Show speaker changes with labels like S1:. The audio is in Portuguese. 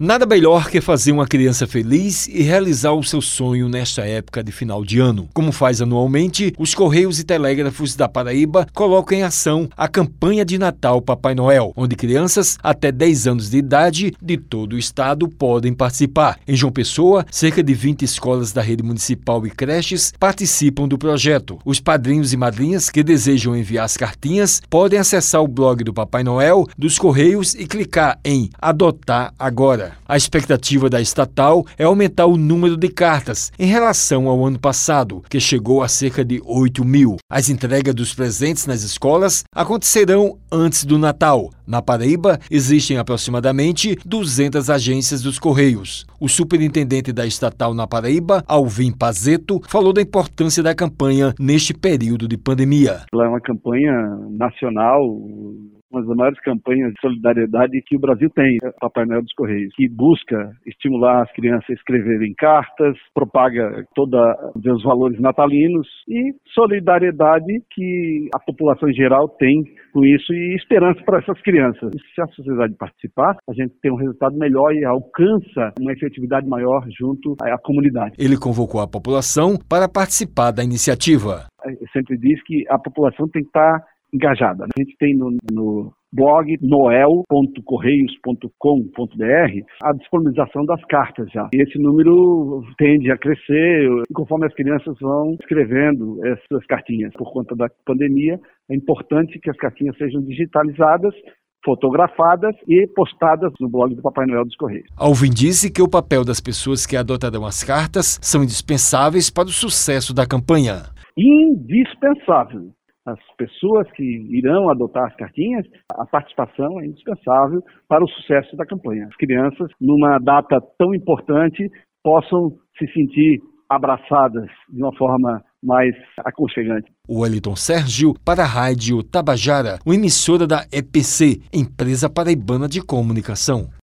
S1: Nada melhor que fazer uma criança feliz e realizar o seu sonho nesta época de final de ano. Como faz anualmente, os Correios e Telégrafos da Paraíba colocam em ação a campanha de Natal Papai Noel, onde crianças até 10 anos de idade de todo o estado podem participar. Em João Pessoa, cerca de 20 escolas da rede municipal e creches participam do projeto. Os padrinhos e madrinhas que desejam enviar as cartinhas podem acessar o blog do Papai Noel dos Correios e clicar em Adotar Agora. A expectativa da estatal é aumentar o número de cartas em relação ao ano passado, que chegou a cerca de 8 mil. As entregas dos presentes nas escolas acontecerão antes do Natal. Na Paraíba, existem aproximadamente 200 agências dos Correios. O superintendente da estatal na Paraíba, Alvin Pazeto, falou da importância da campanha neste período de pandemia.
S2: Ela é uma campanha nacional uma das maiores campanhas de solidariedade que o Brasil tem, é Papai Noel dos Correios, que busca estimular as crianças a escreverem cartas, propaga todos os valores natalinos e solidariedade que a população em geral tem com isso e esperança para essas crianças. E se a sociedade participar, a gente tem um resultado melhor e alcança uma efetividade maior junto à comunidade.
S1: Ele convocou a população para participar da iniciativa.
S2: Eu sempre diz que a população tem que estar engajada. A gente tem no, no blog noel.correios.com.br a disponibilização das cartas já. E esse número tende a crescer conforme as crianças vão escrevendo essas cartinhas. Por conta da pandemia, é importante que as cartinhas sejam digitalizadas fotografadas e postadas no blog do Papai Noel dos Correios.
S1: Alvin disse que o papel das pessoas que adotarão as cartas são indispensáveis para o sucesso da campanha.
S2: Indispensável as pessoas que irão adotar as cartinhas, a participação é indispensável para o sucesso da campanha. As crianças, numa data tão importante, possam se sentir abraçadas de uma forma mais aconchegante.
S1: Wellington Sérgio para a Rádio Tabajara, uma emissora da EPC, Empresa Paraibana de Comunicação.